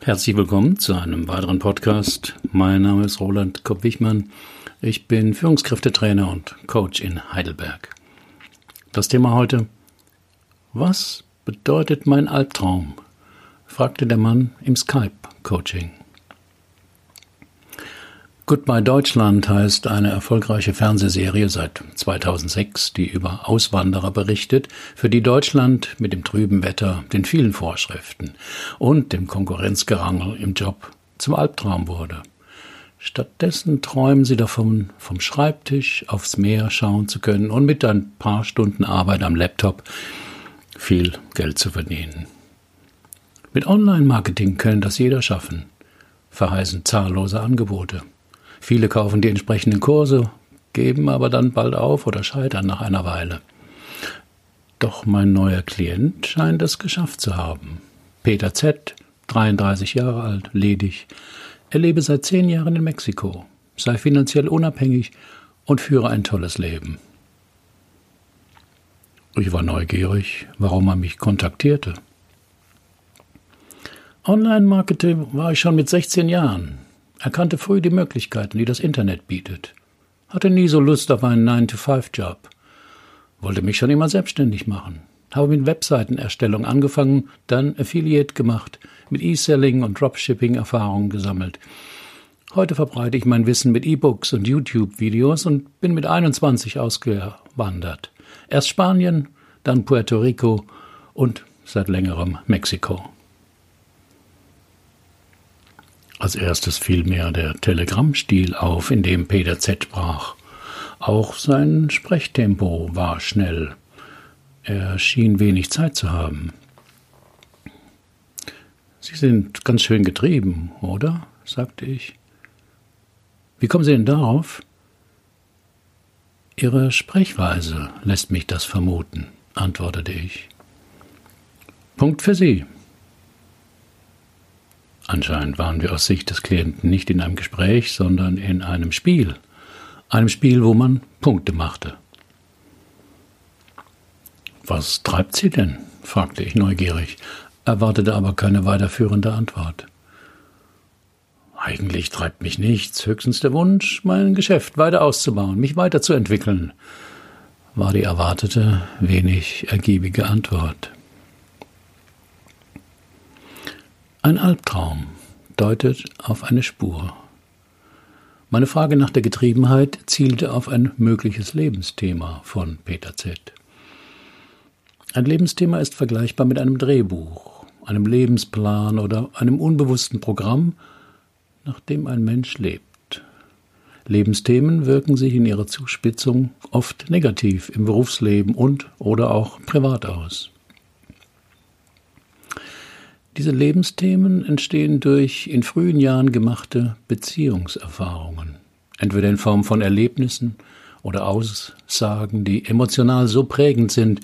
Herzlich willkommen zu einem weiteren Podcast. Mein Name ist Roland Kopp-Wichmann. Ich bin Führungskräftetrainer und Coach in Heidelberg. Das Thema heute: Was bedeutet mein Albtraum? fragte der Mann im Skype-Coaching. Goodbye Deutschland heißt eine erfolgreiche Fernsehserie seit 2006, die über Auswanderer berichtet, für die Deutschland mit dem trüben Wetter, den vielen Vorschriften und dem Konkurrenzgerangel im Job zum Albtraum wurde. Stattdessen träumen sie davon, vom Schreibtisch aufs Meer schauen zu können und mit ein paar Stunden Arbeit am Laptop viel Geld zu verdienen. Mit Online-Marketing können das jeder schaffen, verheißen zahllose Angebote. Viele kaufen die entsprechenden Kurse, geben aber dann bald auf oder scheitern nach einer Weile. Doch mein neuer Klient scheint es geschafft zu haben. Peter Z., 33 Jahre alt, ledig. Er lebe seit zehn Jahren in Mexiko, sei finanziell unabhängig und führe ein tolles Leben. Ich war neugierig, warum er mich kontaktierte. Online-Marketing war ich schon mit 16 Jahren. Erkannte früh die Möglichkeiten, die das Internet bietet. Hatte nie so Lust auf einen 9-to-5-Job. Wollte mich schon immer selbstständig machen. Habe mit Webseitenerstellung angefangen, dann Affiliate gemacht, mit E-Selling und Dropshipping Erfahrungen gesammelt. Heute verbreite ich mein Wissen mit E-Books und YouTube-Videos und bin mit 21 ausgewandert. Erst Spanien, dann Puerto Rico und seit längerem Mexiko. Als erstes fiel mir der Telegrammstil auf, in dem Peter Z sprach. Auch sein Sprechtempo war schnell. Er schien wenig Zeit zu haben. Sie sind ganz schön getrieben, oder? sagte ich. Wie kommen Sie denn darauf? Ihre Sprechweise lässt mich das vermuten, antwortete ich. Punkt für Sie, Anscheinend waren wir aus Sicht des Klienten nicht in einem Gespräch, sondern in einem Spiel. Einem Spiel, wo man Punkte machte. Was treibt Sie denn? fragte ich neugierig, erwartete aber keine weiterführende Antwort. Eigentlich treibt mich nichts, höchstens der Wunsch, mein Geschäft weiter auszubauen, mich weiterzuentwickeln, war die erwartete, wenig ergiebige Antwort. Ein Albtraum deutet auf eine Spur. Meine Frage nach der Getriebenheit zielte auf ein mögliches Lebensthema von Peter Z. Ein Lebensthema ist vergleichbar mit einem Drehbuch, einem Lebensplan oder einem unbewussten Programm, nach dem ein Mensch lebt. Lebensthemen wirken sich in ihrer Zuspitzung oft negativ im Berufsleben und oder auch privat aus. Diese Lebensthemen entstehen durch in frühen Jahren gemachte Beziehungserfahrungen, entweder in Form von Erlebnissen oder Aussagen, die emotional so prägend sind,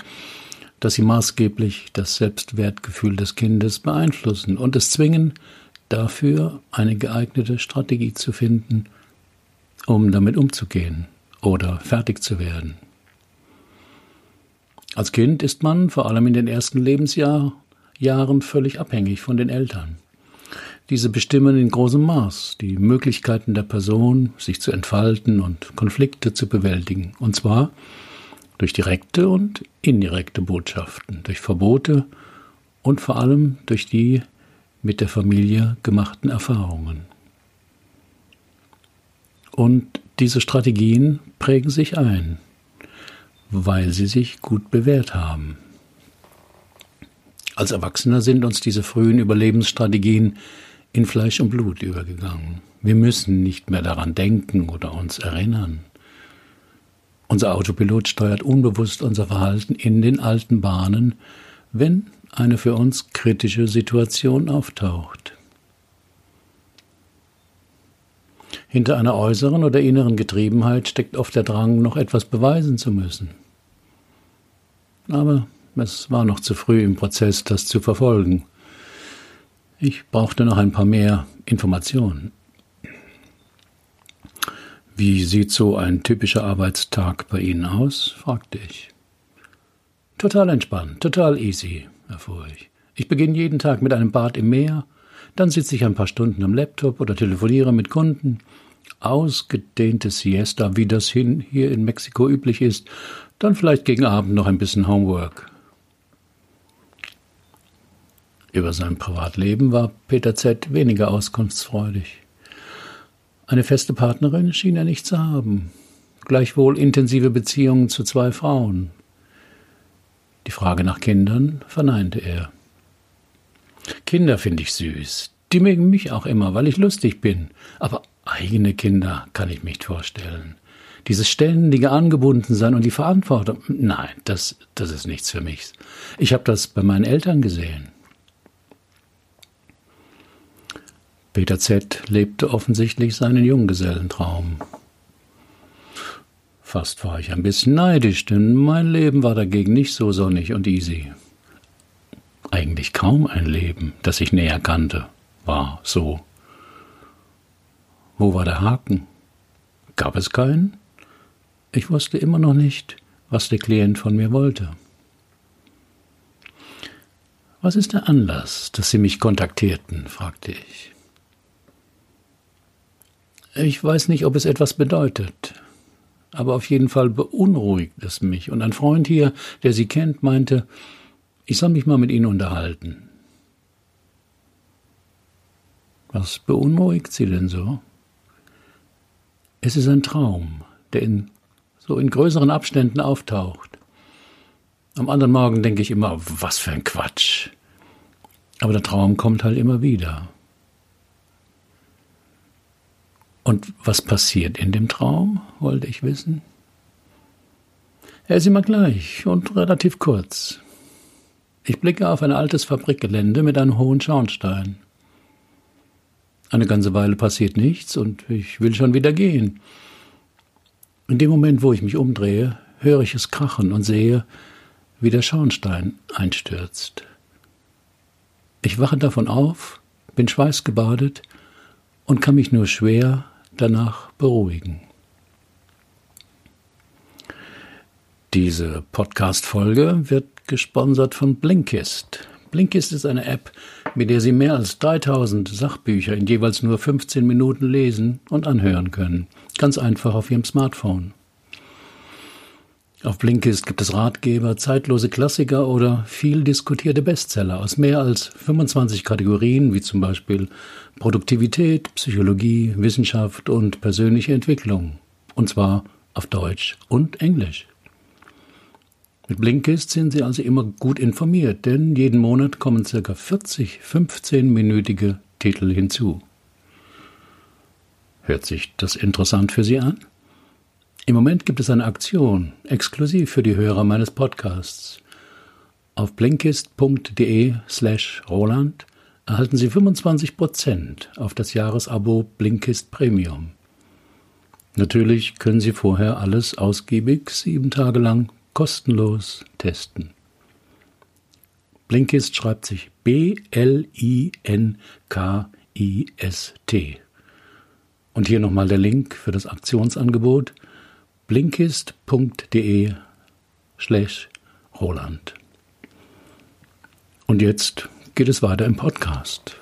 dass sie maßgeblich das Selbstwertgefühl des Kindes beeinflussen und es zwingen, dafür eine geeignete Strategie zu finden, um damit umzugehen oder fertig zu werden. Als Kind ist man vor allem in den ersten Lebensjahren Jahren völlig abhängig von den Eltern. Diese bestimmen in großem Maß die Möglichkeiten der Person, sich zu entfalten und Konflikte zu bewältigen, und zwar durch direkte und indirekte Botschaften, durch Verbote und vor allem durch die mit der Familie gemachten Erfahrungen. Und diese Strategien prägen sich ein, weil sie sich gut bewährt haben. Als Erwachsener sind uns diese frühen Überlebensstrategien in Fleisch und Blut übergegangen. Wir müssen nicht mehr daran denken oder uns erinnern. Unser Autopilot steuert unbewusst unser Verhalten in den alten Bahnen, wenn eine für uns kritische Situation auftaucht. Hinter einer äußeren oder inneren Getriebenheit steckt oft der Drang, noch etwas beweisen zu müssen. Aber es war noch zu früh im Prozess, das zu verfolgen. Ich brauchte noch ein paar mehr Informationen. Wie sieht so ein typischer Arbeitstag bei Ihnen aus? fragte ich. Total entspannt, total easy, erfuhr ich. Ich beginne jeden Tag mit einem Bad im Meer, Dann sitze ich ein paar Stunden am Laptop oder telefoniere mit Kunden. Ausgedehnte Siesta, wie das hier in Mexiko üblich ist. Dann vielleicht gegen Abend noch ein bisschen Homework. Über sein Privatleben war Peter Z. weniger auskunftsfreudig. Eine feste Partnerin schien er nicht zu haben, gleichwohl intensive Beziehungen zu zwei Frauen. Die Frage nach Kindern verneinte er. Kinder finde ich süß, die mögen mich auch immer, weil ich lustig bin, aber eigene Kinder kann ich mir nicht vorstellen. Dieses ständige Angebundensein und die Verantwortung, nein, das, das ist nichts für mich. Ich habe das bei meinen Eltern gesehen. Peter Z. lebte offensichtlich seinen Junggesellentraum. Fast war ich ein bisschen neidisch, denn mein Leben war dagegen nicht so sonnig und easy. Eigentlich kaum ein Leben, das ich näher kannte, war so. Wo war der Haken? Gab es keinen? Ich wusste immer noch nicht, was der Klient von mir wollte. Was ist der Anlass, dass Sie mich kontaktierten? fragte ich. Ich weiß nicht, ob es etwas bedeutet, aber auf jeden Fall beunruhigt es mich. Und ein Freund hier, der Sie kennt, meinte, ich soll mich mal mit Ihnen unterhalten. Was beunruhigt Sie denn so? Es ist ein Traum, der in, so in größeren Abständen auftaucht. Am anderen Morgen denke ich immer, was für ein Quatsch. Aber der Traum kommt halt immer wieder. Und was passiert in dem Traum, wollte ich wissen. Er ist immer gleich und relativ kurz. Ich blicke auf ein altes Fabrikgelände mit einem hohen Schornstein. Eine ganze Weile passiert nichts und ich will schon wieder gehen. In dem Moment, wo ich mich umdrehe, höre ich es krachen und sehe, wie der Schornstein einstürzt. Ich wache davon auf, bin schweißgebadet und kann mich nur schwer danach beruhigen. Diese Podcast-Folge wird gesponsert von Blinkist. Blinkist ist eine App, mit der Sie mehr als 3000 Sachbücher in jeweils nur 15 Minuten lesen und anhören können. Ganz einfach auf Ihrem Smartphone. Auf Blinkist gibt es Ratgeber, zeitlose Klassiker oder viel diskutierte Bestseller aus mehr als 25 Kategorien, wie zum Beispiel Produktivität, Psychologie, Wissenschaft und persönliche Entwicklung. Und zwar auf Deutsch und Englisch. Mit Blinkist sind Sie also immer gut informiert, denn jeden Monat kommen ca. 40 15-minütige Titel hinzu. Hört sich das interessant für Sie an? Im Moment gibt es eine Aktion, exklusiv für die Hörer meines Podcasts. Auf blinkist.de slash Roland erhalten Sie 25% auf das Jahresabo Blinkist Premium. Natürlich können Sie vorher alles ausgiebig sieben Tage lang kostenlos testen. Blinkist schreibt sich B-L-I-N-K-I-S-T. Und hier nochmal der Link für das Aktionsangebot blinkist.de slash Roland. Und jetzt geht es weiter im Podcast.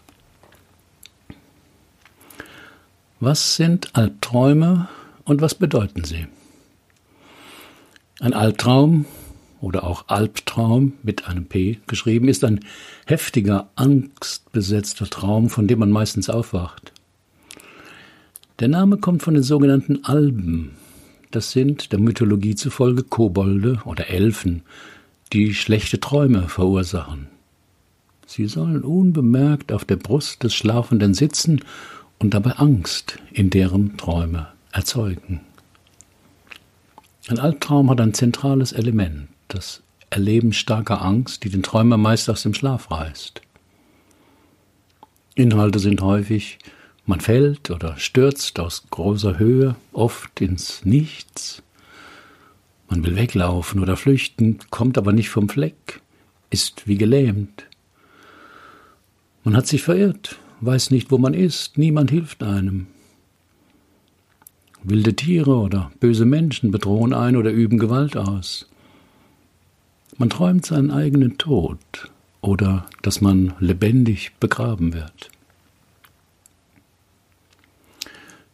Was sind Albträume und was bedeuten sie? Ein Albtraum oder auch Albtraum mit einem P geschrieben ist ein heftiger, angstbesetzter Traum, von dem man meistens aufwacht. Der Name kommt von den sogenannten Alben, das sind der Mythologie zufolge Kobolde oder Elfen, die schlechte Träume verursachen. Sie sollen unbemerkt auf der Brust des Schlafenden sitzen und dabei Angst in deren Träume erzeugen. Ein Albtraum hat ein zentrales Element, das Erleben starker Angst, die den Träumer meist aus dem Schlaf reißt. Inhalte sind häufig man fällt oder stürzt aus großer Höhe, oft ins Nichts. Man will weglaufen oder flüchten, kommt aber nicht vom Fleck, ist wie gelähmt. Man hat sich verirrt, weiß nicht, wo man ist, niemand hilft einem. Wilde Tiere oder böse Menschen bedrohen ein oder üben Gewalt aus. Man träumt seinen eigenen Tod oder dass man lebendig begraben wird.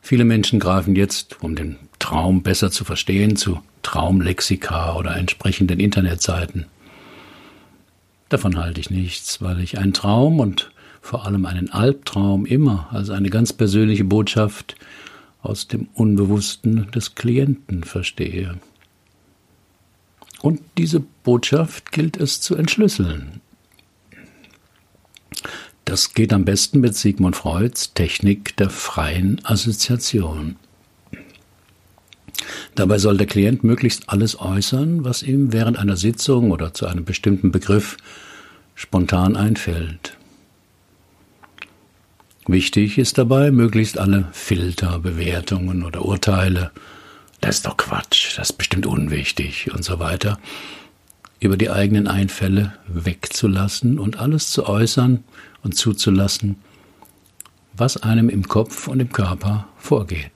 Viele Menschen greifen jetzt, um den Traum besser zu verstehen, zu Traumlexika oder entsprechenden Internetseiten. Davon halte ich nichts, weil ich einen Traum und vor allem einen Albtraum immer als eine ganz persönliche Botschaft aus dem Unbewussten des Klienten verstehe. Und diese Botschaft gilt es zu entschlüsseln. Das geht am besten mit Sigmund Freuds Technik der freien Assoziation. Dabei soll der Klient möglichst alles äußern, was ihm während einer Sitzung oder zu einem bestimmten Begriff spontan einfällt. Wichtig ist dabei, möglichst alle Filter, Bewertungen oder Urteile, das ist doch Quatsch, das ist bestimmt unwichtig und so weiter, über die eigenen Einfälle wegzulassen und alles zu äußern und zuzulassen, was einem im Kopf und im Körper vorgeht.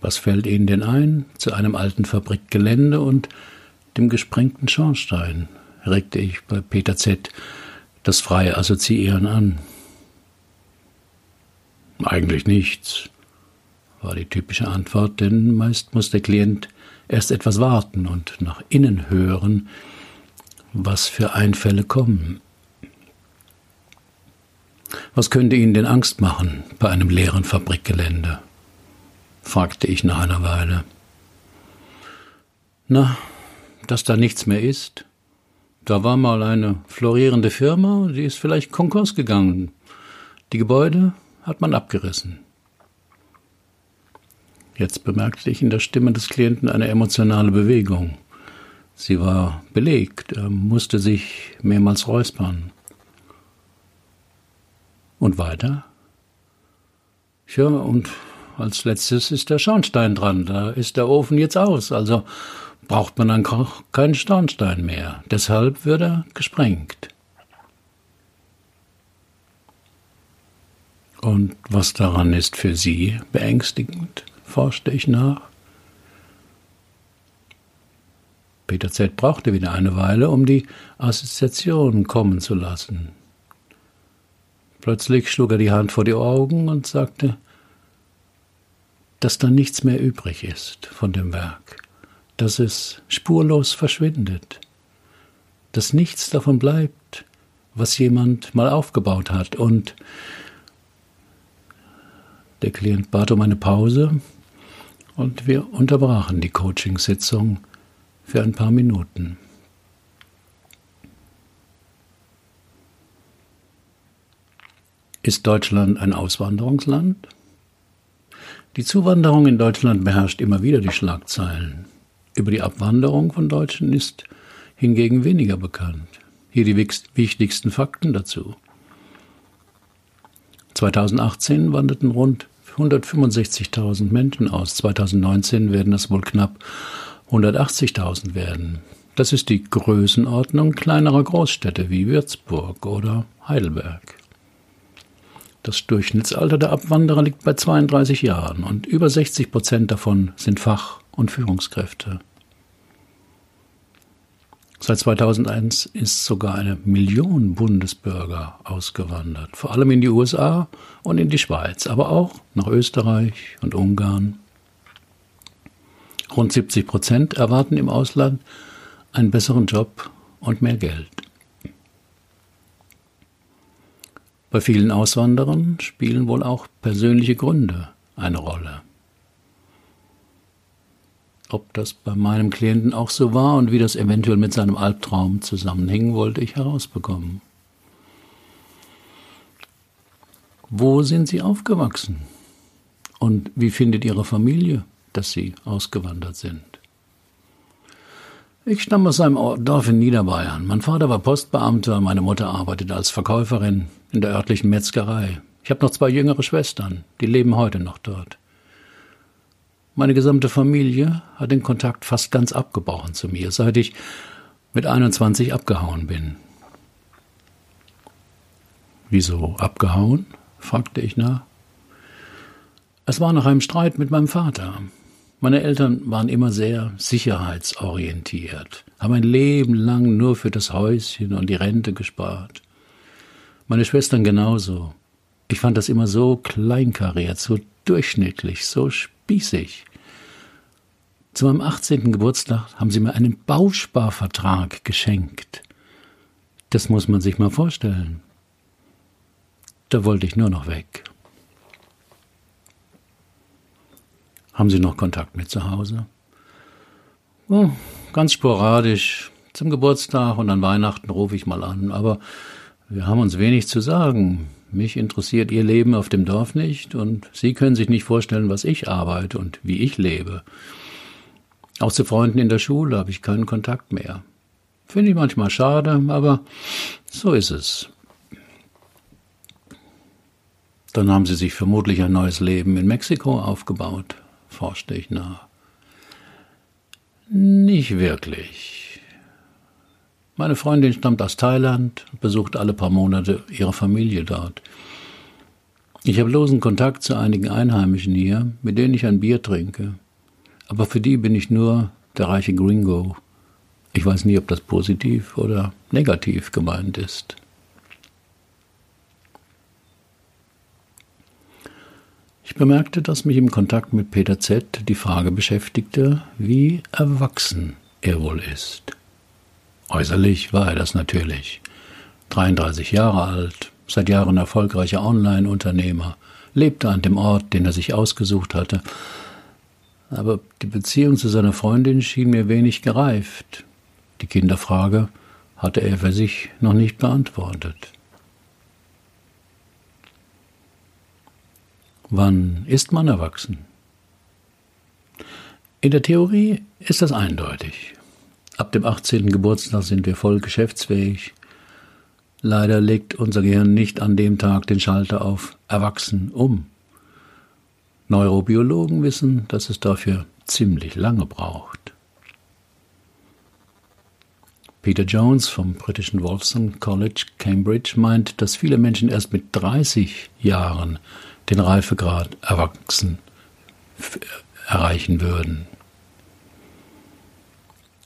Was fällt Ihnen denn ein zu einem alten Fabrikgelände und dem gesprengten Schornstein? regte ich bei Peter Z. das freie Assoziieren an. Eigentlich nichts, war die typische Antwort, denn meist muss der Klient erst etwas warten und nach innen hören, was für Einfälle kommen. Was könnte Ihnen denn Angst machen bei einem leeren Fabrikgelände? fragte ich nach einer Weile. Na, dass da nichts mehr ist. Da war mal eine florierende Firma, die ist vielleicht Konkurs gegangen. Die Gebäude hat man abgerissen. Jetzt bemerkte ich in der Stimme des Klienten eine emotionale Bewegung. Sie war belegt, er musste sich mehrmals räuspern. Und weiter? Ja, und als letztes ist der Schornstein dran. Da ist der Ofen jetzt aus. Also braucht man dann keinen Schornstein mehr. Deshalb wird er gesprengt. Und was daran ist für Sie beängstigend, forschte ich nach. Peter Z. brauchte wieder eine Weile, um die Assoziation kommen zu lassen. Plötzlich schlug er die Hand vor die Augen und sagte, dass da nichts mehr übrig ist von dem Werk, dass es spurlos verschwindet, dass nichts davon bleibt, was jemand mal aufgebaut hat. Und der Klient bat um eine Pause und wir unterbrachen die Coachingsitzung für ein paar Minuten. Ist Deutschland ein Auswanderungsland? Die Zuwanderung in Deutschland beherrscht immer wieder die Schlagzeilen. Über die Abwanderung von Deutschen ist hingegen weniger bekannt. Hier die wichtigsten Fakten dazu. 2018 wanderten rund 165.000 Menschen aus. 2019 werden es wohl knapp 180.000 werden. Das ist die Größenordnung kleinerer Großstädte wie Würzburg oder Heidelberg. Das Durchschnittsalter der Abwanderer liegt bei 32 Jahren und über 60 Prozent davon sind Fach- und Führungskräfte. Seit 2001 ist sogar eine Million Bundesbürger ausgewandert, vor allem in die USA und in die Schweiz, aber auch nach Österreich und Ungarn. Rund 70 Prozent erwarten im Ausland einen besseren Job und mehr Geld. Bei vielen Auswanderern spielen wohl auch persönliche Gründe eine Rolle. Ob das bei meinem Klienten auch so war und wie das eventuell mit seinem Albtraum zusammenhing, wollte ich herausbekommen. Wo sind Sie aufgewachsen? Und wie findet Ihre Familie, dass Sie ausgewandert sind? Ich stamme aus einem Dorf in Niederbayern. Mein Vater war Postbeamter, meine Mutter arbeitet als Verkäuferin in der örtlichen Metzgerei. Ich habe noch zwei jüngere Schwestern, die leben heute noch dort. Meine gesamte Familie hat den Kontakt fast ganz abgebrochen zu mir, seit ich mit 21 abgehauen bin. Wieso abgehauen? fragte ich nach. Es war nach einem Streit mit meinem Vater. Meine Eltern waren immer sehr sicherheitsorientiert, haben ein Leben lang nur für das Häuschen und die Rente gespart. Meine Schwestern genauso. Ich fand das immer so kleinkariert, so durchschnittlich, so spießig. Zu meinem 18. Geburtstag haben sie mir einen Bausparvertrag geschenkt. Das muss man sich mal vorstellen. Da wollte ich nur noch weg. Haben Sie noch Kontakt mit zu Hause? Oh, ganz sporadisch. Zum Geburtstag und an Weihnachten rufe ich mal an. Aber wir haben uns wenig zu sagen. Mich interessiert Ihr Leben auf dem Dorf nicht und Sie können sich nicht vorstellen, was ich arbeite und wie ich lebe. Auch zu Freunden in der Schule habe ich keinen Kontakt mehr. Finde ich manchmal schade, aber so ist es. Dann haben Sie sich vermutlich ein neues Leben in Mexiko aufgebaut, forschte ich nach. Nicht wirklich. Meine Freundin stammt aus Thailand, besucht alle paar Monate ihre Familie dort. Ich habe losen Kontakt zu einigen Einheimischen hier, mit denen ich ein Bier trinke. Aber für die bin ich nur der reiche Gringo. Ich weiß nie, ob das positiv oder negativ gemeint ist. Ich bemerkte, dass mich im Kontakt mit Peter Z. die Frage beschäftigte, wie erwachsen er wohl ist. Äußerlich war er das natürlich. 33 Jahre alt, seit Jahren erfolgreicher Online-Unternehmer, lebte an dem Ort, den er sich ausgesucht hatte aber die Beziehung zu seiner Freundin schien mir wenig gereift. Die Kinderfrage hatte er für sich noch nicht beantwortet. Wann ist man erwachsen? In der Theorie ist das eindeutig. Ab dem 18. Geburtstag sind wir voll geschäftsfähig. Leider legt unser Gehirn nicht an dem Tag den Schalter auf Erwachsen um. Neurobiologen wissen, dass es dafür ziemlich lange braucht. Peter Jones vom britischen Wolfson College, Cambridge, meint, dass viele Menschen erst mit 30 Jahren den Reifegrad erwachsen erreichen würden.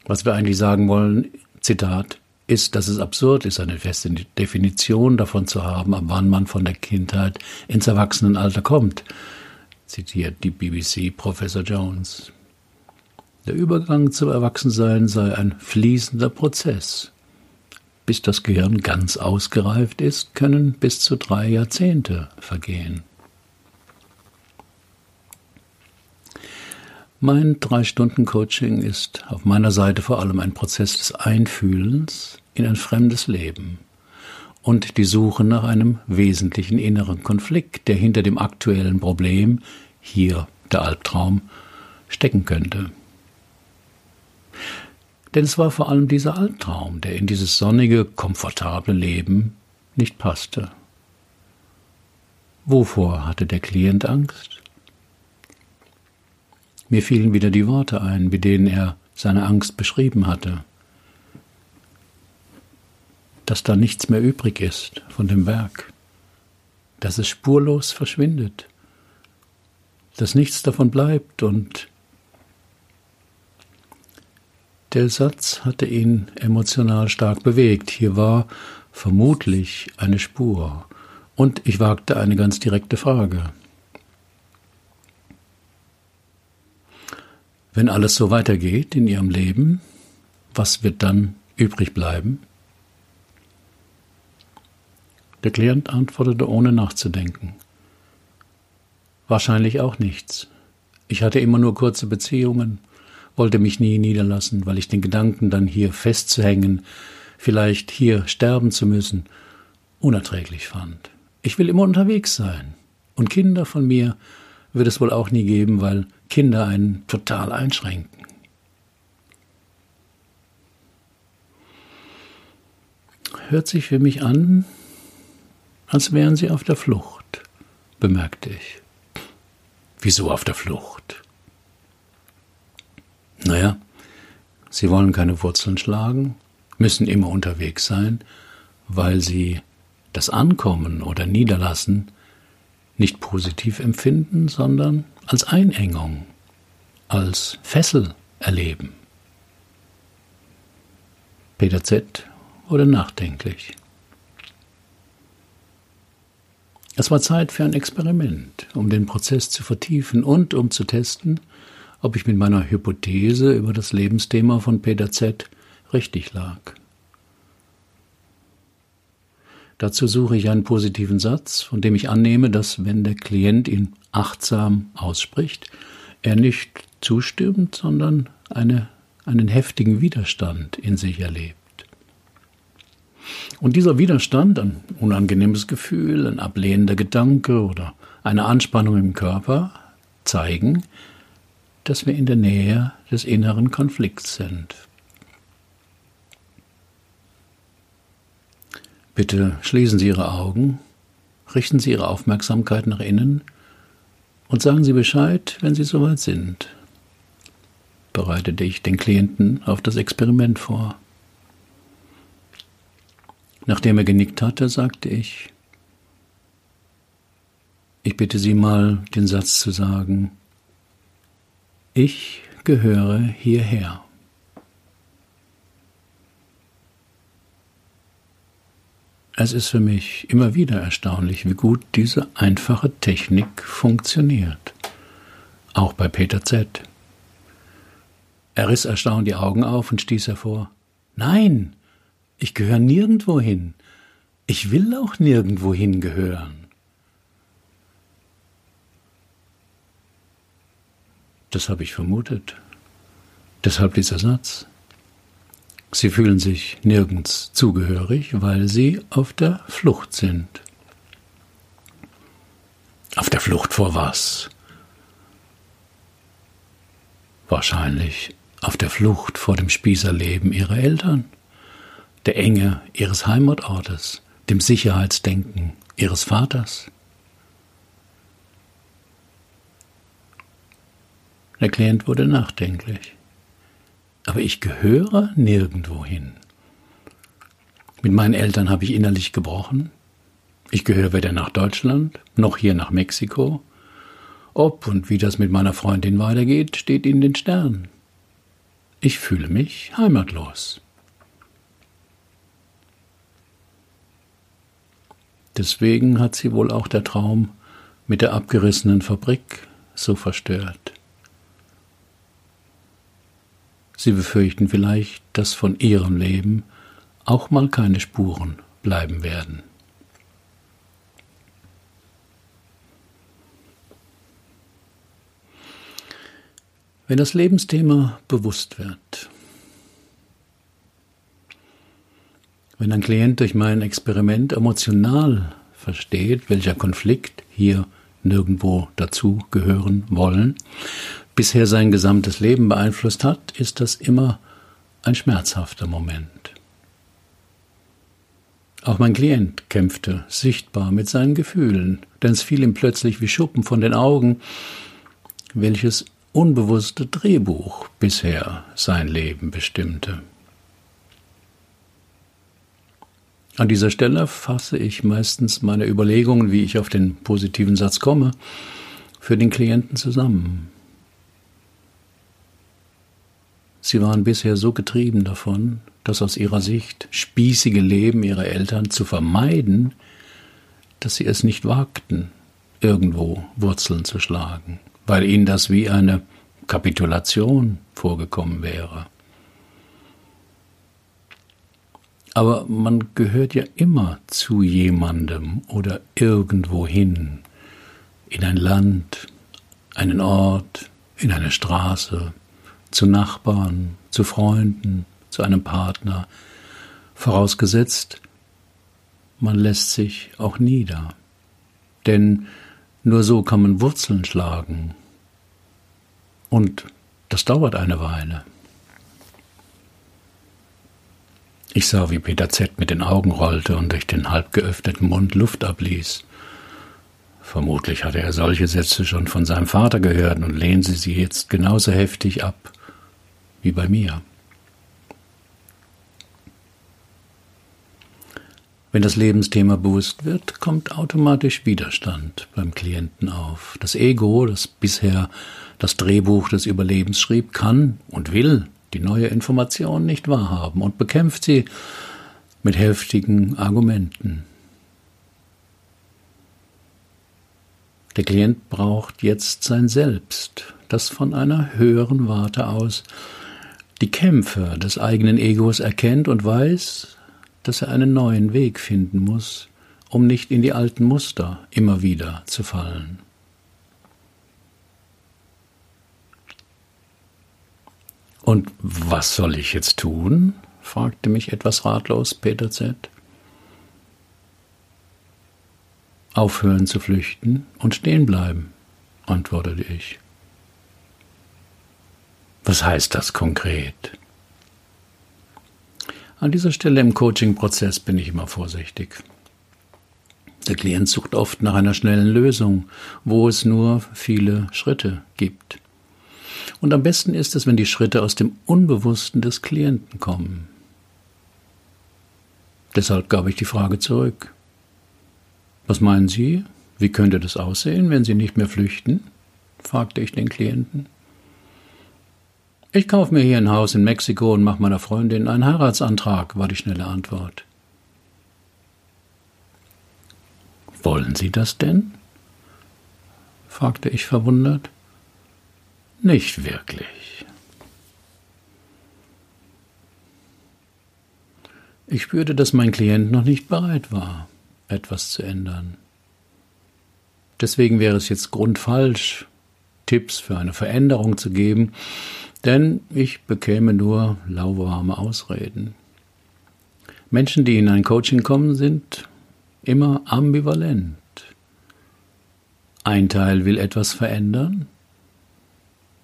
Was wir eigentlich sagen wollen, Zitat, ist, dass es absurd ist, eine feste Definition davon zu haben, ab wann man von der Kindheit ins Erwachsenenalter kommt zitiert die BBC Professor Jones. Der Übergang zum Erwachsensein sei ein fließender Prozess. Bis das Gehirn ganz ausgereift ist, können bis zu drei Jahrzehnte vergehen. Mein Drei-Stunden-Coaching ist auf meiner Seite vor allem ein Prozess des Einfühlens in ein fremdes Leben und die Suche nach einem wesentlichen inneren Konflikt, der hinter dem aktuellen Problem, hier der Albtraum, stecken könnte. Denn es war vor allem dieser Albtraum, der in dieses sonnige, komfortable Leben nicht passte. Wovor hatte der Klient Angst? Mir fielen wieder die Worte ein, mit denen er seine Angst beschrieben hatte dass da nichts mehr übrig ist von dem Werk, dass es spurlos verschwindet, dass nichts davon bleibt und der Satz hatte ihn emotional stark bewegt. Hier war vermutlich eine Spur. Und ich wagte eine ganz direkte Frage. Wenn alles so weitergeht in Ihrem Leben, was wird dann übrig bleiben? Der Klient antwortete ohne nachzudenken. Wahrscheinlich auch nichts. Ich hatte immer nur kurze Beziehungen, wollte mich nie niederlassen, weil ich den Gedanken, dann hier festzuhängen, vielleicht hier sterben zu müssen, unerträglich fand. Ich will immer unterwegs sein. Und Kinder von mir wird es wohl auch nie geben, weil Kinder einen total einschränken. Hört sich für mich an, als wären sie auf der Flucht, bemerkte ich. Wieso auf der Flucht? Naja, sie wollen keine Wurzeln schlagen, müssen immer unterwegs sein, weil sie das Ankommen oder Niederlassen nicht positiv empfinden, sondern als Einengung, als Fessel erleben. Peter Z. wurde nachdenklich. Es war Zeit für ein Experiment, um den Prozess zu vertiefen und um zu testen, ob ich mit meiner Hypothese über das Lebensthema von Peter Z richtig lag. Dazu suche ich einen positiven Satz, von dem ich annehme, dass wenn der Klient ihn achtsam ausspricht, er nicht zustimmt, sondern eine, einen heftigen Widerstand in sich erlebt. Und dieser Widerstand, ein unangenehmes Gefühl, ein ablehnender Gedanke oder eine Anspannung im Körper zeigen, dass wir in der Nähe des inneren Konflikts sind. Bitte schließen Sie Ihre Augen, richten Sie Ihre Aufmerksamkeit nach innen und sagen Sie Bescheid, wenn Sie soweit sind. Bereitete ich den Klienten auf das Experiment vor. Nachdem er genickt hatte, sagte ich, ich bitte Sie mal den Satz zu sagen, ich gehöre hierher. Es ist für mich immer wieder erstaunlich, wie gut diese einfache Technik funktioniert. Auch bei Peter Z. Er riss erstaunt die Augen auf und stieß hervor. Nein, ich gehöre nirgendwo hin. Ich will auch nirgendwo hingehören. Das habe ich vermutet. Deshalb dieser Satz. Sie fühlen sich nirgends zugehörig, weil sie auf der Flucht sind. Auf der Flucht vor was? Wahrscheinlich auf der Flucht vor dem Spießerleben ihrer Eltern der Enge ihres Heimatortes, dem Sicherheitsdenken ihres Vaters. Der Klient wurde nachdenklich. Aber ich gehöre nirgendwo hin. Mit meinen Eltern habe ich innerlich gebrochen. Ich gehöre weder nach Deutschland noch hier nach Mexiko. Ob und wie das mit meiner Freundin weitergeht, steht in den Sternen. Ich fühle mich heimatlos. Deswegen hat sie wohl auch der Traum mit der abgerissenen Fabrik so verstört. Sie befürchten vielleicht, dass von ihrem Leben auch mal keine Spuren bleiben werden. Wenn das Lebensthema bewusst wird, Wenn ein Klient durch mein Experiment emotional versteht, welcher Konflikt hier nirgendwo dazu gehören wollen, bisher sein gesamtes Leben beeinflusst hat, ist das immer ein schmerzhafter Moment. Auch mein Klient kämpfte sichtbar mit seinen Gefühlen, denn es fiel ihm plötzlich wie Schuppen von den Augen, welches unbewusste Drehbuch bisher sein Leben bestimmte. An dieser Stelle fasse ich meistens meine Überlegungen, wie ich auf den positiven Satz komme, für den Klienten zusammen. Sie waren bisher so getrieben davon, das aus ihrer Sicht spießige Leben ihrer Eltern zu vermeiden, dass sie es nicht wagten, irgendwo Wurzeln zu schlagen, weil ihnen das wie eine Kapitulation vorgekommen wäre. Aber man gehört ja immer zu jemandem oder irgendwohin, in ein Land, einen Ort, in eine Straße, zu Nachbarn, zu Freunden, zu einem Partner, vorausgesetzt, man lässt sich auch nieder. Denn nur so kann man Wurzeln schlagen. Und das dauert eine Weile. Ich sah, wie Peter Z. mit den Augen rollte und durch den halb geöffneten Mund Luft abließ. Vermutlich hatte er solche Sätze schon von seinem Vater gehört und lehnte sie jetzt genauso heftig ab wie bei mir. Wenn das Lebensthema bewusst wird, kommt automatisch Widerstand beim Klienten auf. Das Ego, das bisher das Drehbuch des Überlebens schrieb, kann und will die neue Information nicht wahrhaben und bekämpft sie mit heftigen Argumenten. Der Klient braucht jetzt sein Selbst, das von einer höheren Warte aus die Kämpfe des eigenen Egos erkennt und weiß, dass er einen neuen Weg finden muss, um nicht in die alten Muster immer wieder zu fallen. Und was soll ich jetzt tun? fragte mich etwas ratlos Peter Z. Aufhören zu flüchten und stehen bleiben, antwortete ich. Was heißt das konkret? An dieser Stelle im Coaching-Prozess bin ich immer vorsichtig. Der Klient sucht oft nach einer schnellen Lösung, wo es nur viele Schritte gibt. Und am besten ist es, wenn die Schritte aus dem Unbewussten des Klienten kommen. Deshalb gab ich die Frage zurück. Was meinen Sie? Wie könnte das aussehen, wenn Sie nicht mehr flüchten? fragte ich den Klienten. Ich kaufe mir hier ein Haus in Mexiko und mache meiner Freundin einen Heiratsantrag, war die schnelle Antwort. Wollen Sie das denn? fragte ich verwundert. Nicht wirklich. Ich spürte, dass mein Klient noch nicht bereit war, etwas zu ändern. Deswegen wäre es jetzt grundfalsch, Tipps für eine Veränderung zu geben, denn ich bekäme nur lauwarme Ausreden. Menschen, die in ein Coaching kommen, sind immer ambivalent. Ein Teil will etwas verändern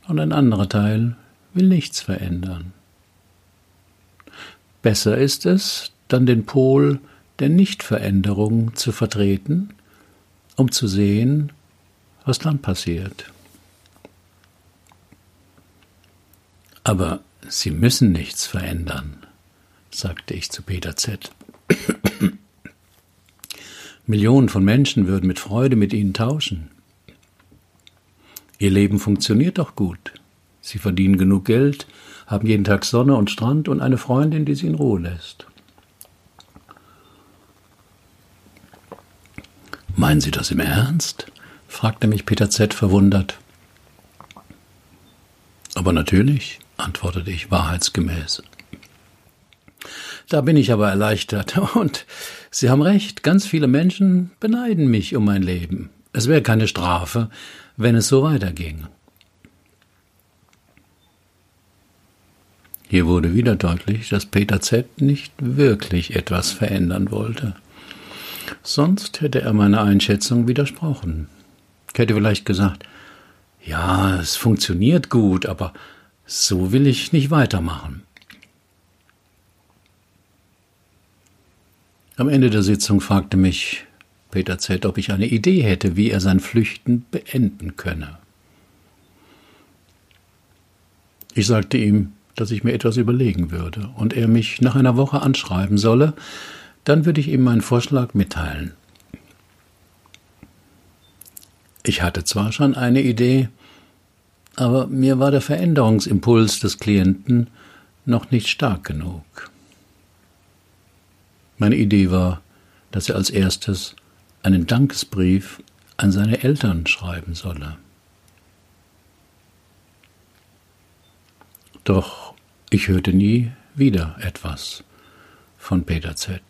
und ein anderer Teil will nichts verändern. Besser ist es, dann den Pol der Nichtveränderung zu vertreten, um zu sehen, was dann passiert. Aber Sie müssen nichts verändern, sagte ich zu Peter Z. Millionen von Menschen würden mit Freude mit Ihnen tauschen. Ihr Leben funktioniert doch gut. Sie verdienen genug Geld, haben jeden Tag Sonne und Strand und eine Freundin, die Sie in Ruhe lässt. Meinen Sie das im Ernst? fragte mich Peter Z. verwundert. Aber natürlich, antwortete ich wahrheitsgemäß. Da bin ich aber erleichtert. Und Sie haben recht, ganz viele Menschen beneiden mich um mein Leben. Es wäre keine Strafe, wenn es so weiterging. Hier wurde wieder deutlich, dass Peter Z. nicht wirklich etwas verändern wollte. Sonst hätte er meiner Einschätzung widersprochen. Ich hätte vielleicht gesagt, ja, es funktioniert gut, aber so will ich nicht weitermachen. Am Ende der Sitzung fragte mich Peter Z., ob ich eine Idee hätte, wie er sein Flüchten beenden könne. Ich sagte ihm, dass ich mir etwas überlegen würde und er mich nach einer Woche anschreiben solle, dann würde ich ihm meinen Vorschlag mitteilen. Ich hatte zwar schon eine Idee, aber mir war der Veränderungsimpuls des Klienten noch nicht stark genug. Meine Idee war, dass er als erstes einen Dankesbrief an seine Eltern schreiben solle. Doch ich hörte nie wieder etwas von Peter Z.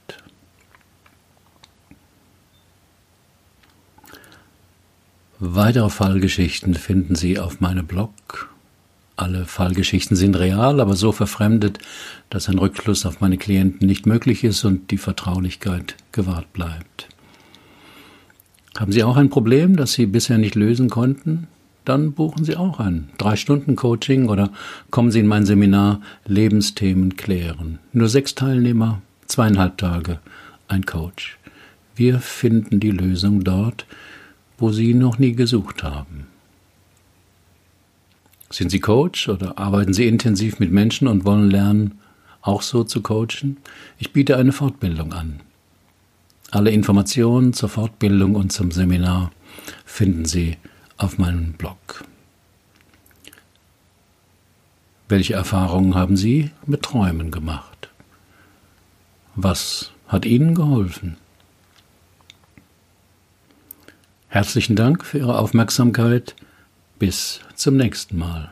Weitere Fallgeschichten finden Sie auf meinem Blog. Alle Fallgeschichten sind real, aber so verfremdet, dass ein Rückschluss auf meine Klienten nicht möglich ist und die Vertraulichkeit gewahrt bleibt. Haben Sie auch ein Problem, das Sie bisher nicht lösen konnten? Dann buchen Sie auch ein Drei-Stunden-Coaching oder kommen Sie in mein Seminar Lebensthemen klären. Nur sechs Teilnehmer, zweieinhalb Tage, ein Coach. Wir finden die Lösung dort, wo Sie noch nie gesucht haben. Sind Sie Coach oder arbeiten Sie intensiv mit Menschen und wollen lernen, auch so zu coachen? Ich biete eine Fortbildung an. Alle Informationen zur Fortbildung und zum Seminar finden Sie auf meinem Blog. Welche Erfahrungen haben Sie mit Träumen gemacht? Was hat Ihnen geholfen? Herzlichen Dank für Ihre Aufmerksamkeit. Bis zum nächsten Mal.